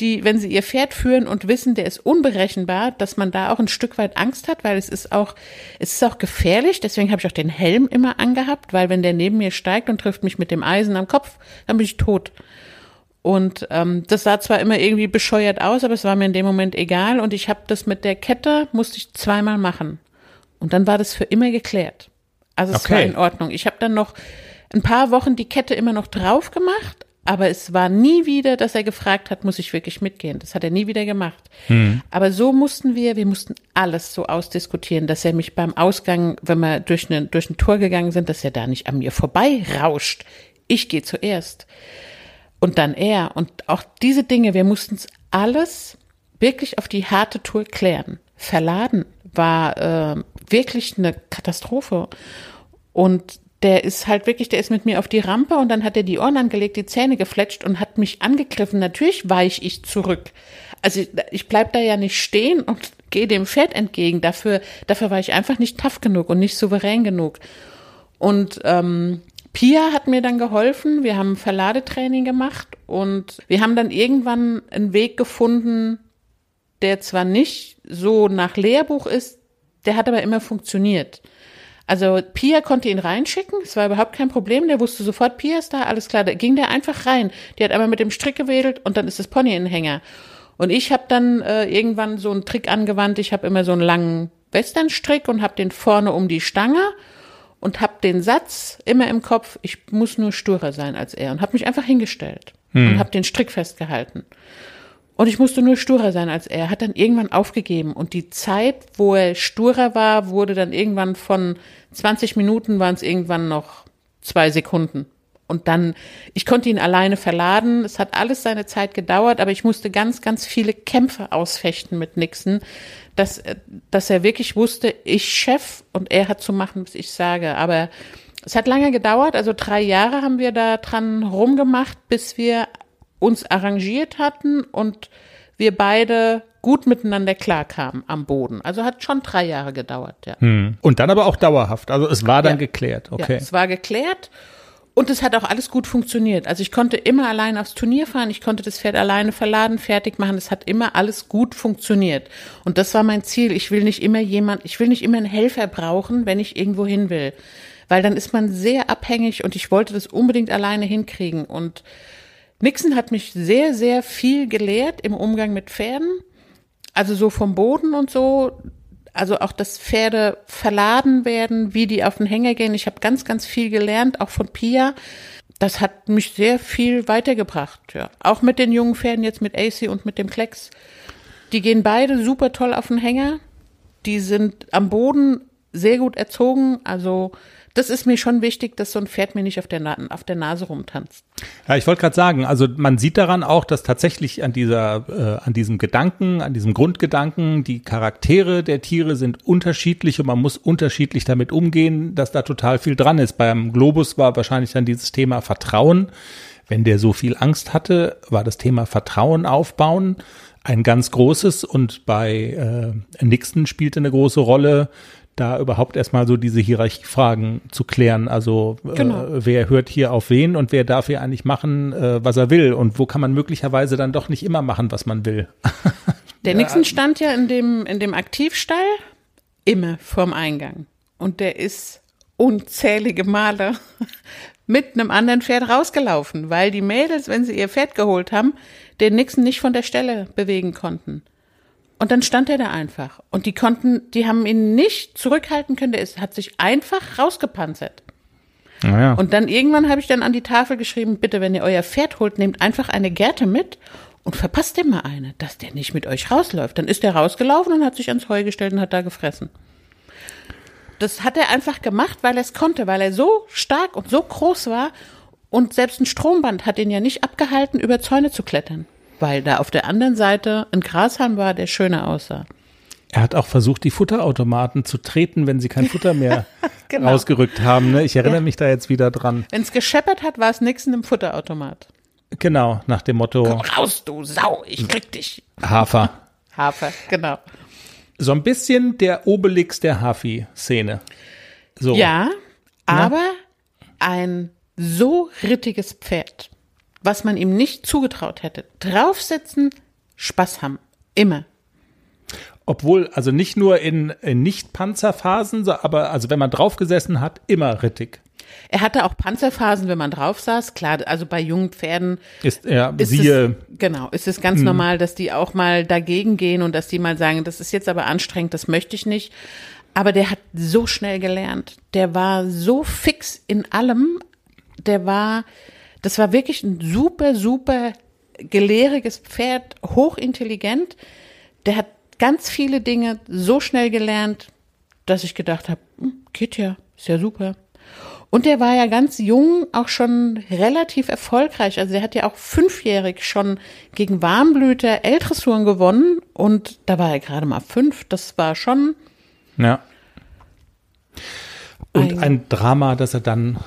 die, wenn sie ihr Pferd führen und wissen, der ist unberechenbar, dass man da auch ein Stück weit Angst hat, weil es ist auch, es ist auch gefährlich. Deswegen habe ich auch den Helm immer angehabt, weil wenn der neben mir steigt und trifft mich mit dem Eisen am Kopf, dann bin ich tot. Und ähm, das sah zwar immer irgendwie bescheuert aus, aber es war mir in dem Moment egal. Und ich habe das mit der Kette musste ich zweimal machen. Und dann war das für immer geklärt. Also es okay. war in Ordnung. Ich habe dann noch ein paar Wochen die Kette immer noch drauf gemacht, aber es war nie wieder, dass er gefragt hat, muss ich wirklich mitgehen? Das hat er nie wieder gemacht. Hm. Aber so mussten wir, wir mussten alles so ausdiskutieren, dass er mich beim Ausgang, wenn wir durch, eine, durch ein Tor gegangen sind, dass er da nicht an mir vorbei rauscht. Ich gehe zuerst. Und dann er. Und auch diese Dinge, wir mussten es alles wirklich auf die harte Tour klären. Verladen war äh, wirklich eine Katastrophe. Und der ist halt wirklich, der ist mit mir auf die Rampe und dann hat er die Ohren angelegt, die Zähne gefletscht und hat mich angegriffen. Natürlich weich ich zurück. Also ich, bleib da ja nicht stehen und gehe dem Pferd entgegen. Dafür, dafür war ich einfach nicht tough genug und nicht souverän genug. Und ähm, Pia hat mir dann geholfen. Wir haben Verladetraining gemacht und wir haben dann irgendwann einen Weg gefunden, der zwar nicht so nach Lehrbuch ist, der hat aber immer funktioniert. Also Pia konnte ihn reinschicken, es war überhaupt kein Problem, der wusste sofort, Pia ist da, alles klar, da ging der einfach rein. Die hat einmal mit dem Strick gewedelt und dann ist das Pony in den Hänger. Und ich habe dann äh, irgendwann so einen Trick angewandt, ich habe immer so einen langen Westernstrick und habe den vorne um die Stange und habe den Satz immer im Kopf, ich muss nur sturer sein als er und habe mich einfach hingestellt hm. und habe den Strick festgehalten. Und ich musste nur sturer sein als er. Hat dann irgendwann aufgegeben. Und die Zeit, wo er sturer war, wurde dann irgendwann von 20 Minuten waren es irgendwann noch zwei Sekunden. Und dann, ich konnte ihn alleine verladen. Es hat alles seine Zeit gedauert, aber ich musste ganz, ganz viele Kämpfe ausfechten mit Nixon, dass, dass er wirklich wusste, ich Chef und er hat zu machen, was ich sage. Aber es hat lange gedauert, also drei Jahre haben wir da dran rumgemacht, bis wir uns arrangiert hatten und wir beide gut miteinander klarkamen am Boden. Also hat schon drei Jahre gedauert, ja. Hm. Und dann aber auch dauerhaft. Also es war dann ja. geklärt, okay. Ja, es war geklärt und es hat auch alles gut funktioniert. Also ich konnte immer allein aufs Turnier fahren, ich konnte das Pferd alleine verladen, fertig machen. Es hat immer alles gut funktioniert. Und das war mein Ziel. Ich will nicht immer jemand, ich will nicht immer einen Helfer brauchen, wenn ich irgendwo hin will. Weil dann ist man sehr abhängig und ich wollte das unbedingt alleine hinkriegen. Und Nixon hat mich sehr, sehr viel gelehrt im Umgang mit Pferden. Also so vom Boden und so. Also auch, dass Pferde verladen werden, wie die auf den Hänger gehen. Ich habe ganz, ganz viel gelernt, auch von Pia. Das hat mich sehr viel weitergebracht, ja. Auch mit den jungen Pferden, jetzt mit AC und mit dem Klecks. Die gehen beide super toll auf den Hänger. Die sind am Boden sehr gut erzogen. Also das ist mir schon wichtig, dass so ein Pferd mir nicht auf der, Na auf der Nase rumtanzt. Ja, ich wollte gerade sagen, also man sieht daran auch, dass tatsächlich an dieser, äh, an diesem Gedanken, an diesem Grundgedanken, die Charaktere der Tiere sind unterschiedlich und man muss unterschiedlich damit umgehen, dass da total viel dran ist. Beim Globus war wahrscheinlich dann dieses Thema Vertrauen wenn der so viel Angst hatte, war das Thema Vertrauen aufbauen ein ganz großes und bei äh, Nixon spielte eine große Rolle, da überhaupt erstmal so diese Hierarchiefragen zu klären. Also Genau. äh, wer hört hier auf wen und wer darf hier eigentlich machen, äh, was er will und wo kann man möglicherweise dann doch nicht immer machen, was man will. Der Nixon stand ja in dem, in dem Aktivstall immer vorm Eingang. Und der ist unzählige Male mit einem anderen Pferd rausgelaufen, weil die Mädels, wenn sie ihr Pferd geholt haben, den Nixon nicht von der Stelle bewegen konnten. Und dann stand er da einfach. Und die konnten, die haben ihn nicht zurückhalten können. Der ist, hat sich einfach rausgepanzert. Naja. Und dann irgendwann habe ich dann an die Tafel geschrieben, bitte, wenn ihr euer Pferd holt, nehmt einfach eine Gerte mit und verpasst dem mal eine, dass der nicht mit euch rausläuft. Dann ist der rausgelaufen und hat sich ans Heu gestellt und hat da gefressen. Das hat er einfach gemacht, weil er es konnte, weil er so stark und so groß war. Und selbst ein Stromband hat ihn ja nicht abgehalten, über Zäune zu klettern. Weil da auf der anderen Seite ein Grashalm war, der schöner aussah. Er hat auch versucht, die Futterautomaten zu treten, wenn sie kein Futter mehr Genau. rausgerückt haben. Ne? Ich erinnere Ja. mich da jetzt wieder dran. Wenn es gescheppert hat, war es Nixon im Futterautomat. Genau, nach dem Motto Raus, du Sau, ich krieg dich. Hafer. Hafer, genau. So ein bisschen der Obelix der Hafi-Szene. So. Ja, aber ein so rittiges Pferd, was man ihm nicht zugetraut hätte. Draufsitzen, Spaß haben. Immer. Obwohl, also nicht nur in, in Nicht-Panzerphasen, aber also wenn man draufgesessen hat, immer rittig. Er hatte auch Panzerphasen, wenn man drauf saß. Klar, also bei jungen Pferden Ist er, ist siehe, es, genau, ist es ganz normal, dass die auch mal dagegen gehen und dass die mal sagen, das ist jetzt aber anstrengend, das möchte ich nicht. Aber der hat so schnell gelernt. Der war so fix in allem. Der war, das war wirklich ein super, super gelehriges Pferd, hochintelligent. Der hat ganz viele Dinge so schnell gelernt, dass ich gedacht habe, hm, geht ja, ist ja super. Und der war ja ganz jung auch schon relativ erfolgreich. Also er hat ja auch fünfjährig schon gegen Warmblüter L-Dressuren gewonnen und da war er gerade mal fünf. Das war schon, ja. Und Ein- ein Drama, dass er dann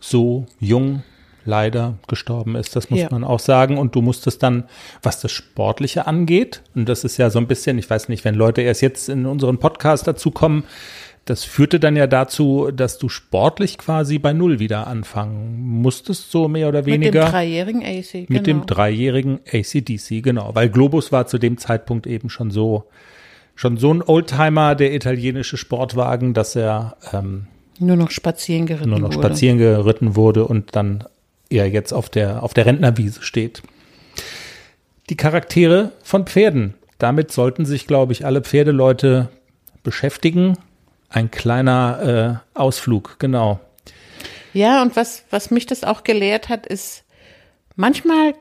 so jung leider gestorben ist, das muss Ja. man auch sagen. Und du musstest dann, was das Sportliche angeht, und das ist ja so ein bisschen, ich weiß nicht, wenn Leute erst jetzt in unseren Podcast dazukommen, das führte dann ja dazu, dass du sportlich quasi bei Null wieder anfangen musstest, so mehr oder mit dem weniger. dreijährigen AC. Mit genau. dem dreijährigen ACDC, genau. Weil Globus war zu dem Zeitpunkt eben schon so, schon so ein Oldtimer, der italienische Sportwagen, dass er ähm, Nur noch spazieren geritten nur noch wurde. spazieren geritten wurde und dann er jetzt auf der, auf der Rentnerwiese steht. Die Charaktere von Pferden. Damit sollten sich, glaube ich, alle Pferdeleute beschäftigen. Ein kleiner äh, Ausflug, genau. Ja, und was, was mich das auch gelehrt hat, ist, manchmal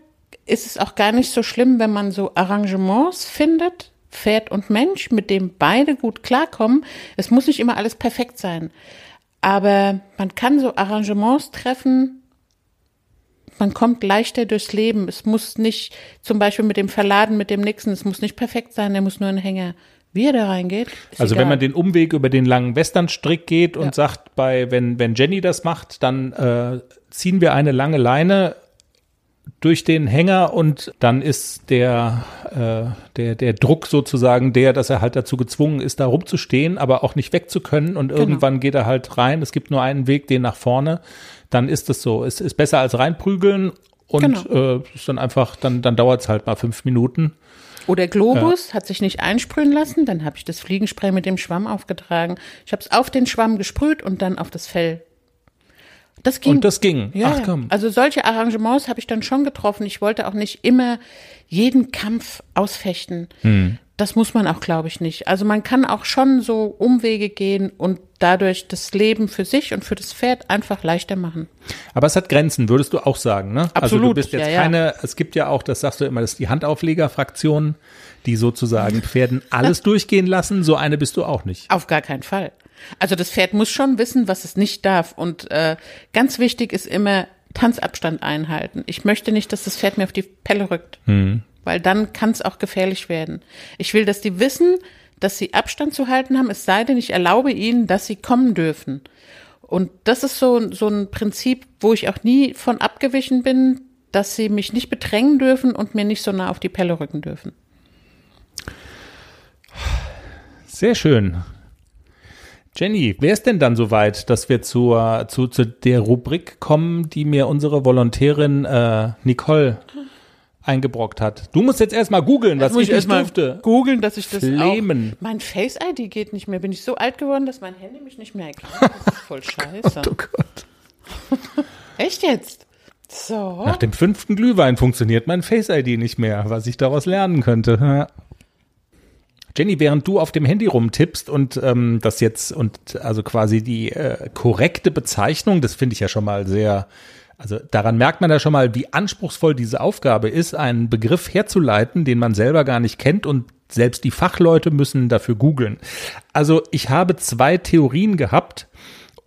ist es auch gar nicht so schlimm, wenn man so Arrangements findet, Pferd und Mensch, mit dem beide gut klarkommen. Es muss nicht immer alles perfekt sein. Aber man kann so Arrangements treffen, man kommt leichter durchs Leben. Es muss nicht, zum Beispiel mit dem Verladen, mit dem Nixon, es muss nicht perfekt sein, der muss nur ein Hänger. Wie er da reingeht, Also egal. wenn man den Umweg über den langen Westernstrick geht und Ja. sagt, bei wenn wenn Jenny das macht, dann äh, ziehen wir eine lange Leine durch den Hänger und dann ist der äh, der der Druck sozusagen der, dass er halt dazu gezwungen ist, da rumzustehen, aber auch nicht weg zu können und Genau. irgendwann geht er halt rein. Es gibt nur einen Weg, den nach vorne. Dann ist es so. Es ist besser als reinprügeln und Genau. äh, ist dann einfach dann dann dauert es halt mal fünf Minuten. Oder Globus hat sich nicht einsprühen lassen, dann habe ich das Fliegenspray mit dem Schwamm aufgetragen. Ich habe es auf den Schwamm gesprüht und dann auf das Fell. Das ging. Und das ging. ja, Ach ja. komm. Also solche Arrangements habe ich dann schon getroffen. Ich wollte auch nicht immer jeden Kampf ausfechten. Hm. Das muss man auch, glaube ich, nicht. Also man kann auch schon so Umwege gehen und dadurch das Leben für sich und für das Pferd einfach leichter machen. Aber es hat Grenzen, würdest du auch sagen, ne? Also du Absolut, bist jetzt ja, ja. keine, es gibt ja auch, das sagst du immer, das ist die Handaufleger-Fraktion, die sozusagen Pferden alles durchgehen lassen. So eine bist du auch nicht. Auf gar keinen Fall. Also das Pferd muss schon wissen, was es nicht darf. Und äh, ganz wichtig ist immer Tanzabstand einhalten. Ich möchte nicht, dass das Pferd mir auf die Pelle rückt, weil dann kann es auch gefährlich werden. Ich will, dass die wissen, dass sie Abstand zu halten haben, es sei denn, ich erlaube ihnen, dass sie kommen dürfen. Und das ist so, so ein Prinzip, wo ich auch nie von abgewichen bin. dass sie mich nicht bedrängen dürfen und mir nicht so nah auf die Pelle rücken dürfen. Sehr schön. Jenny, wer ist denn dann soweit, dass wir zur, zu, zu der Rubrik kommen, die mir unsere Volontärin äh, Nicole eingebrockt hat? Du musst jetzt erstmal googeln, was ich ich erst nicht durfte. googeln, dass ich das Flemen. auch. Mein Face ID geht nicht mehr. Bin ich so alt geworden, dass mein Handy mich nicht mehr erkennt. Das ist voll scheiße. Oh Gott. Echt jetzt? So. Nach dem fünften Glühwein funktioniert mein Face-ID nicht mehr, was ich daraus lernen könnte. Jenny, während du auf dem Handy rumtippst und ähm, das jetzt und also quasi die äh, korrekte Bezeichnung, das finde ich ja schon mal sehr, also daran merkt man ja schon mal, wie anspruchsvoll diese Aufgabe ist, einen Begriff herzuleiten, den man selber gar nicht kennt und selbst die Fachleute müssen dafür googeln. Also ich habe zwei Theorien gehabt,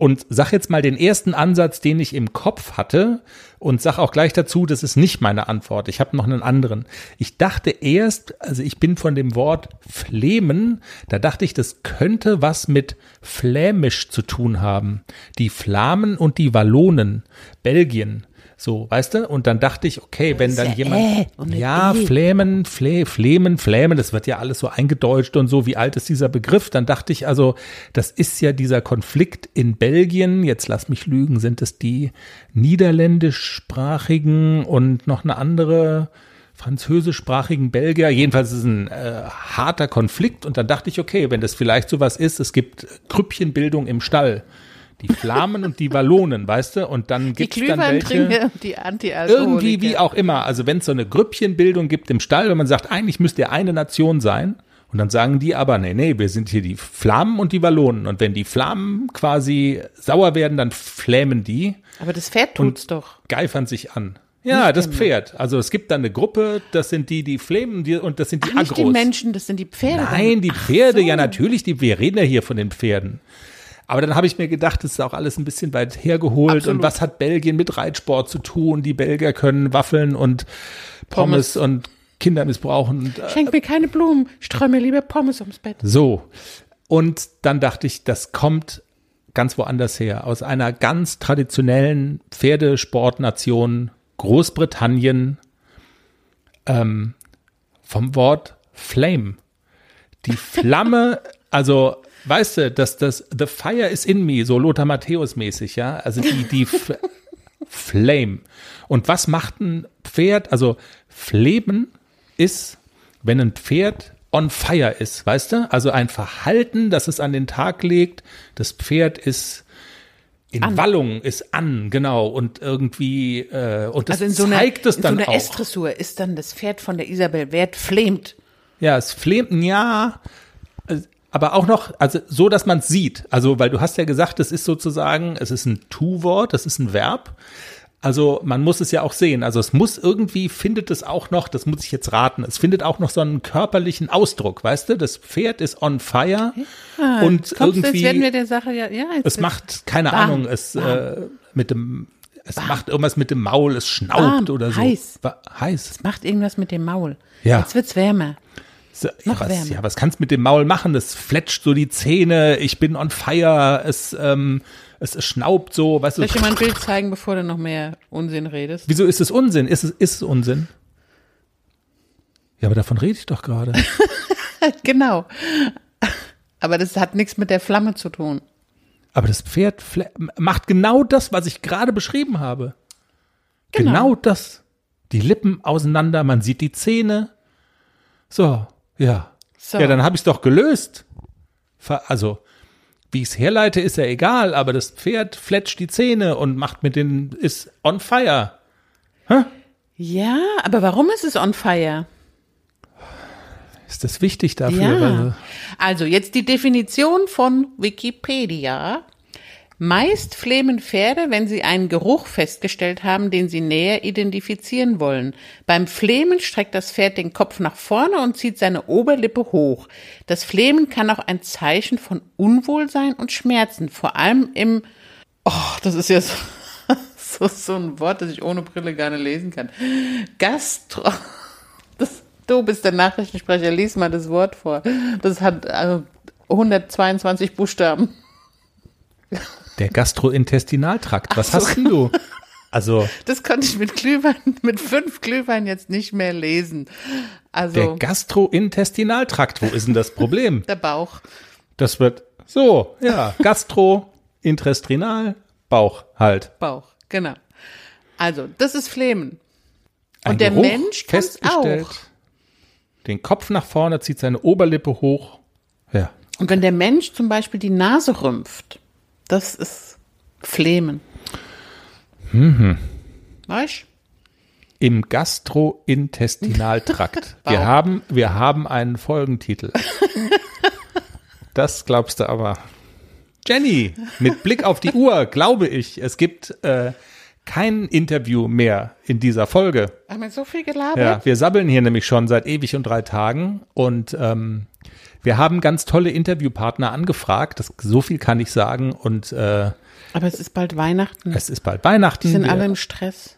und sag jetzt mal den ersten Ansatz, den ich im Kopf hatte und sag auch gleich dazu, das ist nicht meine Antwort. Ich habe noch einen anderen. Ich dachte erst, also ich bin von dem Wort Flemen, da dachte ich, das könnte was mit Flämisch zu tun haben. Die Flamen und die Wallonen, Belgien. So, weißt du? Und dann dachte ich, okay, wenn dann ja jemand, Ä und nicht ja, E. Flämen, Flä, Flemen, Flämen, das wird ja alles so eingedeutscht und so, wie alt ist dieser Begriff? Dann dachte ich also, das ist ja dieser Konflikt in Belgien, jetzt lass mich lügen, sind es die niederländischsprachigen und noch eine andere französischsprachigen Belgier. Jedenfalls ist es ein äh, harter Konflikt und dann dachte ich, okay, wenn das vielleicht sowas ist, es gibt Krüppchenbildung im Stall. Die Flamen und die Wallonen, weißt du? Und dann die gibt's dann welche die Anti-Alkoholiker. irgendwie wie auch immer. Also wenn es so eine Grüppchenbildung gibt im Stall, wenn man sagt, eigentlich müsst ihr eine Nation sein, und dann sagen die aber, nee, nee, wir sind hier die Flammen und die Wallonen. Und wenn die Flammen quasi sauer werden, dann flämen die, Aber das Pferd tut's doch. geifern sich an. Ja, das Pferd. Also es gibt dann eine Gruppe, das sind die, die flämen die, und das sind die Ach, nicht Agros. die Menschen, das sind die Pferde. Nein, die Pferde, so. ja natürlich, die, wir reden ja hier von den Pferden. Aber dann habe ich mir gedacht, das ist auch alles ein bisschen weit hergeholt. Absolut. Und was hat Belgien mit Reitsport zu tun? Die Belgier können Waffeln und Pommes, Pommes. und Kinder missbrauchen. Und, äh, Schenk mir keine Blumen, streue mir lieber Pommes ums Bett. so. Und dann dachte ich, das kommt ganz woanders her. Aus einer ganz traditionellen Pferdesportnation Großbritannien ähm, vom Wort Flame. Die Flamme, also weißt du, dass das The Fire is in me, so Lothar Matthäus mäßig, ja. Also die, die Flame. Und was macht ein Pferd? Also Fleben ist, wenn ein Pferd on fire ist, weißt du? Also ein Verhalten, das es an den Tag legt. Das Pferd ist in An. Wallung, ist an, genau. Und irgendwie, äh, und das Also in so einer, zeigt es in dann so einer auch. S-Dressur ist dann das Pferd von der Isabel Wert flamed. Ja, es flemt, ja, aber auch noch, also so, dass man es sieht. Also, weil du hast ja gesagt, es ist sozusagen, es ist ein Tu-Wort, das ist ein Verb. Also man muss es ja auch sehen. Also es muss irgendwie, findet es auch noch, das muss ich jetzt raten, es findet auch noch so einen körperlichen Ausdruck, weißt du? Das Pferd ist on fire und Kommst du, jetzt irgendwie, werden wir der Sache ja, ja. Es macht, keine warm, Ahnung, es äh, mit dem, es macht irgendwas mit dem Maul, es schnaubt Warm, oder so. heiß. Heiß. macht irgendwas mit dem Maul. Ja. Jetzt wird's wärmer. So, ja, was, ja, was kannst mit dem Maul machen? Es fletscht so die Zähne, ich bin on fire, es, ähm, es, es schnaubt so, weißt Soll du. ich dir mal ein Bild zeigen, bevor du noch mehr Unsinn redest? Wieso ist es Unsinn? Ist es, ist es Unsinn? Ja, aber davon rede ich doch gerade. Genau. Aber das hat nichts mit der Flamme zu tun. Aber das Pferd macht genau das, was ich gerade beschrieben habe. Genau. Genau. das. Die Lippen auseinander, man sieht die Zähne. So, ja. So. Ja, dann habe ich es doch gelöst. Also, wie ich es herleite, ist ja egal, aber das Pferd fletscht die Zähne und macht mit den, ist on fire. Ja, aber warum ist es on fire? Ist das wichtig dafür? Ja. Also jetzt die Definition von Wikipedia. Meist flehmen Pferde, wenn sie einen Geruch festgestellt haben, den sie näher identifizieren wollen. Beim Flemen streckt das Pferd den Kopf nach vorne und zieht seine Oberlippe hoch. Das Flemen kann auch ein Zeichen von Unwohlsein und Schmerzen, vor allem im, oh, das ist ja so, so, so ein Wort, das ich ohne Brille gar nicht lesen kann. Gastro, das, du bist der Nachrichtensprecher, lies mal das Wort vor. Das hat also 122 Buchstaben. der Gastrointestinaltrakt, was hast denn du? Also Das konnte ich mit Glühwein, mit fünf Glühwein jetzt nicht mehr lesen. der Also Gastrointestinaltrakt, wo ist denn das Problem? der Bauch. Das wird so, ja, Gastrointestinal, Bauch halt. Bauch, genau. Also, das ist Flemen. Ein Und der Geruch Mensch festgestellt. auch. Den Kopf nach vorne, zieht seine Oberlippe hoch. Ja. Und wenn der Mensch zum Beispiel die Nase rümpft, das ist Flemen. Mhm. Weißt Im Gastrointestinaltrakt. wir haben, wir haben einen Folgentitel. das glaubst du aber. Jenny, mit Blick auf die Uhr glaube ich, es gibt äh, kein Interview mehr in dieser Folge. Haben wir so viel gelabert? Ja, wir sabbeln hier nämlich schon seit ewig und drei Tagen und ähm, wir haben ganz tolle Interviewpartner angefragt. Das, so viel kann ich sagen und äh, Aber es ist bald Weihnachten. es ist bald Weihnachten. Die sind Wir- alle im Stress.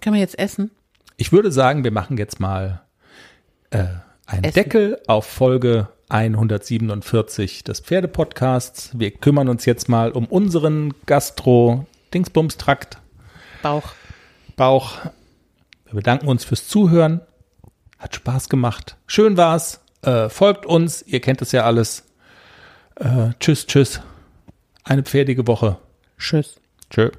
Können wir jetzt essen? Ich würde sagen, wir machen jetzt mal äh, einen Essen. Deckel auf Folge 147 des Pferdepodcasts. Wir kümmern uns jetzt mal um unseren Gastro-Dingsbums-Trakt, Bauch. Bauch. Wir bedanken uns fürs Zuhören. Hat Spaß gemacht. Schön war's. Äh, folgt uns. Ihr kennt es ja alles. Äh, tschüss, tschüss. Eine pferdige Woche. Tschüss. Tschö.